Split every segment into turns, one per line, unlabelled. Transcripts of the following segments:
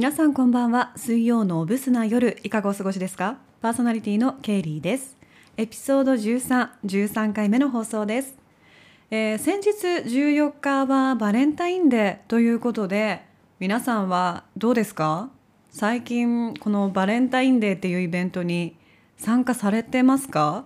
皆さんこんばんは。水曜のブスな夜いかがお過ごしですか？パーソナリティのケイリーです。エピソード13、13回目の放送です、えー、先日14日はバレンタインデーということで皆さんはどうですか？最近このバレンタインデーっていうイベントに参加されてますか、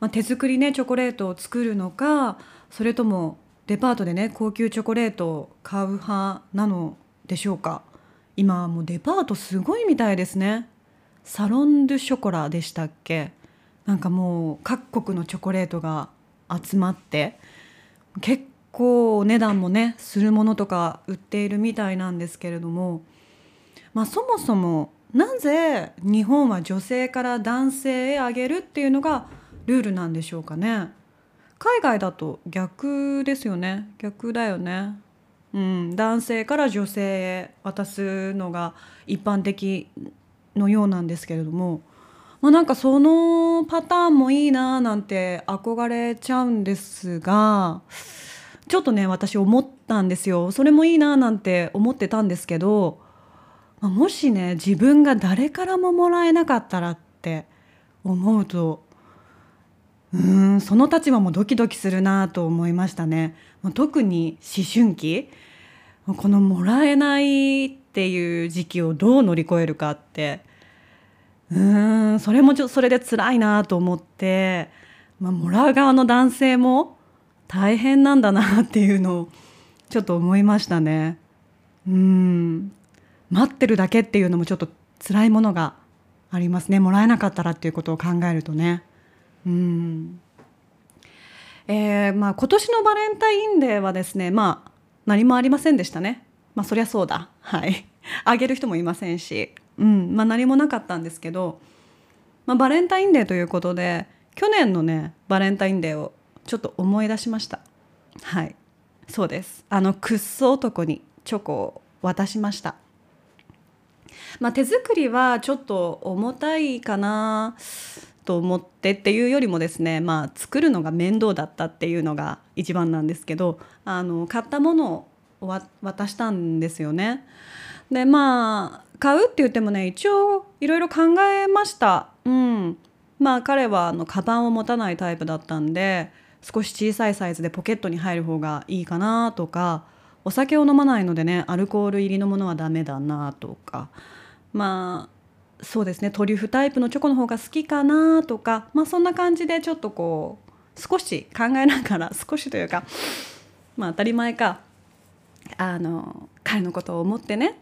まあ、手作りねチョコレートを作るのかそれともデパートでね高級チョコレートを買う派なのでしょうか？今もうデパートすごいみたいですね。サロン・ドゥ・ショコラでしたっけ？なんかもう各国のチョコレートが集まって結構お値段もねするものとか売っているみたいなんですけれどもまあそもそもなぜ日本は女性から男性へあげるっていうのがルールなんでしょうかね。海外だと逆ですよね。逆だよね。うん、男性から女性へ渡すのが一般的のようなんですけれども、まあ、なんかそのパターンもいいななんて憧れちゃうんですがちょっとね私思ったんですよそれもいいななんて思ってたんですけど、まあ、もしね自分が誰からももらえなかったらって思うとうんその立場もドキドキするなと思いましたね。特に思春期このもらえないっていう時期をどう乗り越えるかってうーんそれもちょそれで辛いなと思って、まあ、もらう側の男性も大変なんだなっていうのをちょっと思いましたね。うん待ってるだけっていうのもちょっと辛いものがありますねもらえなかったらっていうことを考えるとね。うんえーまあ、今年のバレンタインデーはですねまあ何もありませんでしたね。まあそりゃそうだ。はい。あげる人もいませんし、うん。まあ、何もなかったんですけど、まあ、バレンタインデーということで去年のねバレンタインデーをちょっと思い出しました。はい。そうです。あのくっそ男にチョコを渡しました。まあ、手作りはちょっと重たいかな。と思ってっていうよりもですね、まあ、作るのが面倒だったっていうのが一番なんですけどあの買ったものを渡したんですよね。でまあ買うって言ってもね一応いろいろ考えました。うん、まあ彼はあのカバンを持たないタイプだったんで少し小さいサイズでポケットに入る方がいいかなとかお酒を飲まないのでねアルコール入りのものはダメだなとかまあそうですねトリュフタイプのチョコの方が好きかなとか、まあ、そんな感じでちょっとこう少し考えながら 少しというかまあ当たり前かあの彼のことを思ってね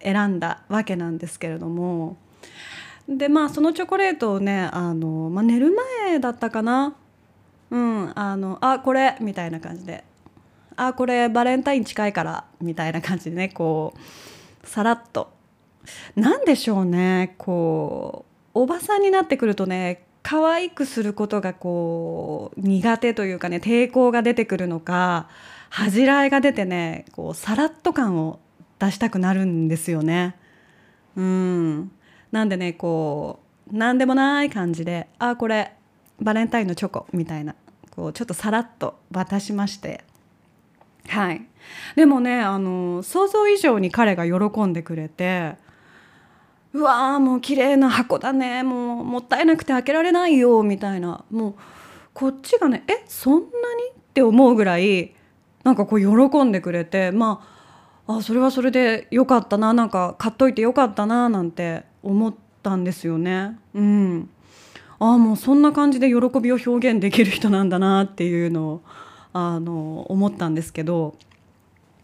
選んだわけなんですけれども。でまあそのチョコレートをねあの、まあ、寝る前だったかな。うんあのあこれみたいな感じで。あこれバレンタイン近いからみたいな感じでねこうさらっと何でしょうね。こうおばさんになってくるとね可愛くすることがこう苦手というかね抵抗が出てくるのか恥じらいが出てねこうさらっと感を出したくなるんですよね。うん。なんでねこう何でもない感じで「あこれバレンタインのチョコ」みたいなこうちょっとさらっと渡しまして。はい。でもねあの想像以上に彼が喜んでくれてうわーもう綺麗な箱だね。もうもったいなくて開けられないよみたいな。もうこっちがねえそんなに？って思うぐらいなんかこう喜んでくれて。まああそれはそれでよかったな。なんか買っといてよかったななんて思ったんですよね。うん。ああもうそんな感じで喜びを表現できる人なんだなっていうのをあの思ったんですけど、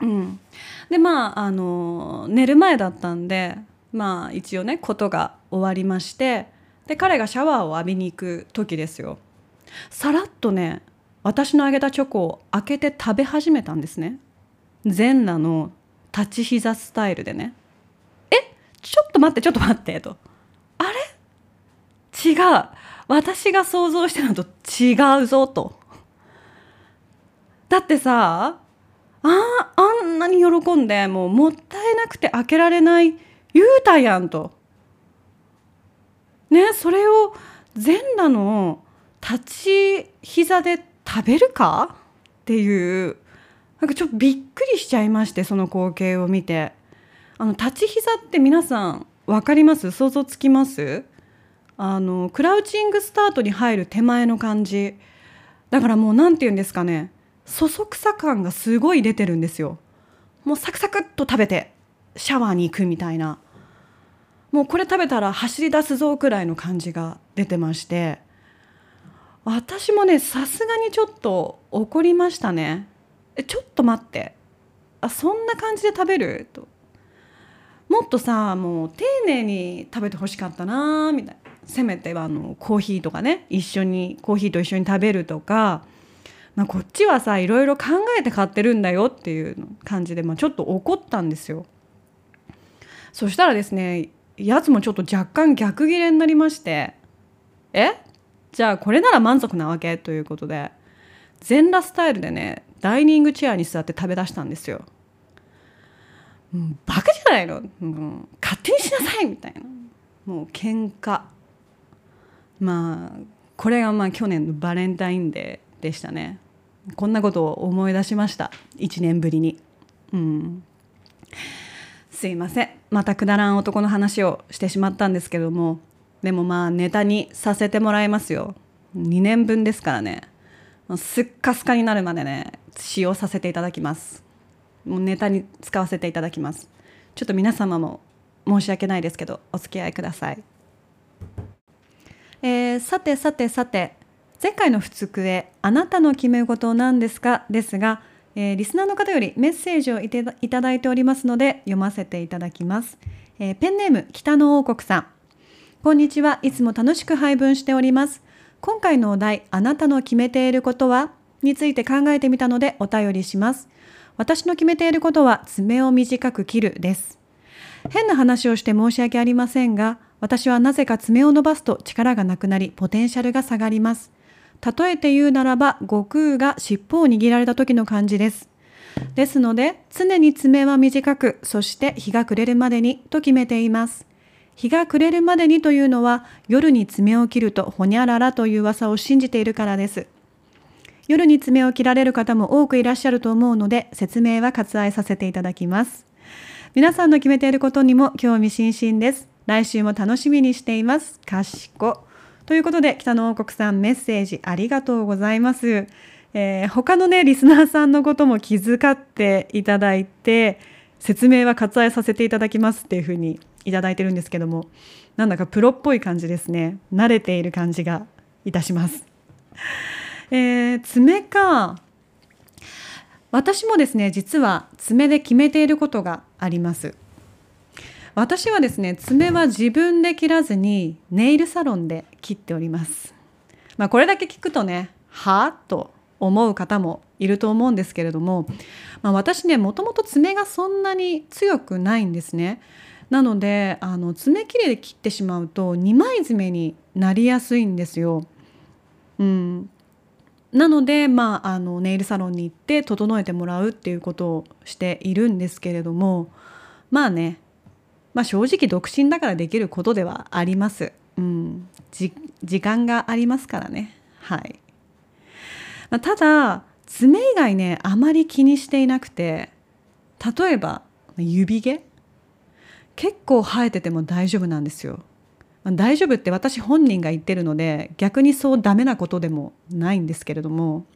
うん、でまああの寝る前だったんでまあ一応ねことが終わりましてで彼がシャワーを浴びに行く時ですよ。さらっとね私のあげたチョコを開けて食べ始めたんですね。全裸の立ち膝スタイルでね。えちょっと待ってちょっと待ってと。あれ？違う。私が想像してたのと違うぞと。だってさああんなに喜んでもうもったいなくて開けられない言うたやんと。ねそれを全裸の立ち膝で食べるか？っていう。なんかちょっとびっくりしちゃいましてその光景を見て。あの立ち膝って皆さん分かります？想像つきます？あのクラウチングスタートに入る手前の感じ。だからもう何て言うんですかね。そそくさ感がすごい出てるんですよ。もうサクサクっと食べてシャワーに行くみたいな。もうこれ食べたら走り出すぞくらいの感じが出てまして私もねさすがにちょっと怒りましたね。えちょっと待って。あそんな感じで食べる？と。もっとさもう丁寧に食べてほしかったなみたいな。せめてはあのコーヒーとかね一緒にコーヒーと一緒に食べるとか、まあ、こっちはさいろいろ考えて買ってるんだよっていう感じで、まあ、ちょっと怒ったんですよ。そしたらですねやつもちょっと若干逆ギレになりまして「え？じゃあこれなら満足なわけ?」ということで。全裸スタイルでねダイニングチェアに座って食べだしたんですよ。うん、バカじゃないの、うん、勝手にしなさい！みたいな。もう喧嘩。まあこれがまあ去年のバレンタインデーでしたね。こんなことを思い出しました。1年ぶりに。うん。すいません。またくだらん男の話をしてしまったんですけども。でもまあネタにさせてもらいますよ。2年分ですからね。すっかすかになるまでね使用させていただきます。もうネタに使わせていただきます。ちょっと皆様も申し訳ないですけどお付き合いください。えー、さてさてさて。前回の「ふつくえあなたの決め事なんですか?」ですが、えー、リスナーの方よりメッセージをいただいておりますので読ませていただきます、えー、ペンネーム北の王国さん。こんにちは。いつも楽しく配分しております。今回のお題あなたの決めていることは？について考えてみたのでお便りします。私の決めていることは爪を短く切るです。変な話をして申し訳ありませんが私はなぜか爪を伸ばすと力がなくなりポテンシャルが下がります。例えて言うならば悟空が尻尾を握られた時の感じです。ですので常に爪は短くそして日が暮れるまでにと決めています。日が暮れるまでにというのは夜に爪を切るとほにゃららという噂を信じているからです。夜に爪を切られる方も多くいらっしゃると思うので説明は割愛させていただきます。皆さんの決めていることにも興味津々です。来週も楽しみにしています。かしこ。ということで、北の王国さんメッセージありがとうございます。えー、他のね、リスナーさんのことも気遣っていただいて、説明は割愛させていただきますっていうふうにいただいてるんですけども、なんだかプロっぽい感じですね。慣れている感じがいたします。えー、爪か。私もですね、実は爪で決めていることがあります。私はですね爪は自分で切らずにネイルサロンで切っております。まあこれだけ聞くとねはあと思う方もいると思うんですけれども、まあ、私ねもともと爪がそんなに強くないんですね。なのであの爪切れで切ってしまうと2枚爪になりやすいんですよ。うん。なので、まあ、あのネイルサロンに行って整えてもらうっていうことをしているんですけれどもまあねまあ、正直独身だからできることではあります。うん、時間がありますからね。はい。まあ、ただ爪以外ねあまり気にしていなくて例えば指毛？結構生えてても大丈夫なんですよ。まあ、大丈夫って私本人が言ってるので逆にそうダメなことでもないんですけれども、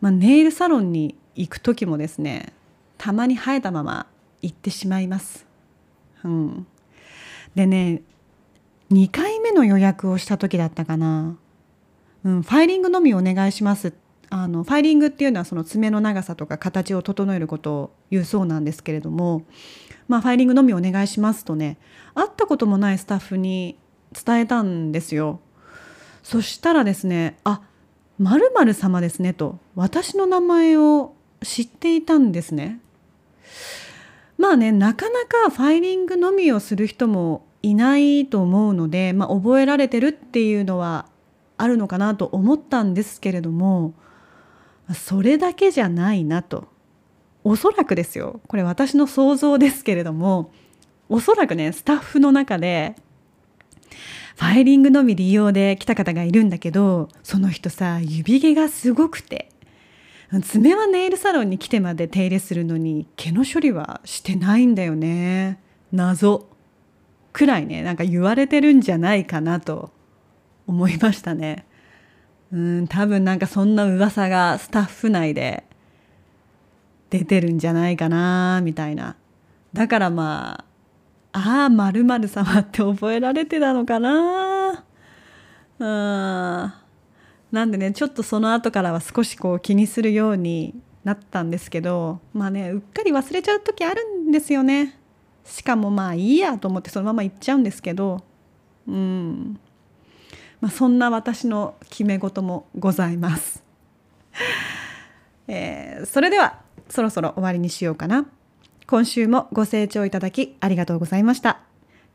まあ、ネイルサロンに行く時もですねたまに生えたまま行ってしまいます。うん、でね2回目の予約をした時だったかな、うん、ファイリングのみお願いしますあのファイリングっていうのはその爪の長さとか形を整えることを言うそうなんですけれども、まあ、ファイリングのみお願いしますとね会ったこともないスタッフに伝えたんですよ。そしたらですね「あまる様ですね」と私の名前を知っていたんですね。まあねなかなかファイリングのみをする人もいないと思うので、まあ、覚えられてるっていうのはあるのかなと思ったんですけれどもそれだけじゃないなと。おそらくですよ。これ私の想像ですけれどもおそらくねスタッフの中でファイリングのみ利用で来た方がいるんだけどその人さ指毛がすごくて爪はネイルサロンに来てまで手入れするのに毛の処理はしてないんだよね。謎。くらいねなんか言われてるんじゃないかなと思いましたね。うん多分なんかそんな噂がスタッフ内で出てるんじゃないかなみたいな。だからまあああまる様って覚えられてたのかな。うんなんでねちょっとその後からは少しこう気にするようになったんですけどまあねうっかり忘れちゃう時あるんですよね。しかもまあいいやと思ってそのまま行っちゃうんですけどうん。まあ、そんな私の決め事もございます、えー、それではそろそろ終わりにしようかな。今週もご清聴いただきありがとうございました。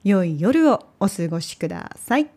良い夜をお過ごしください。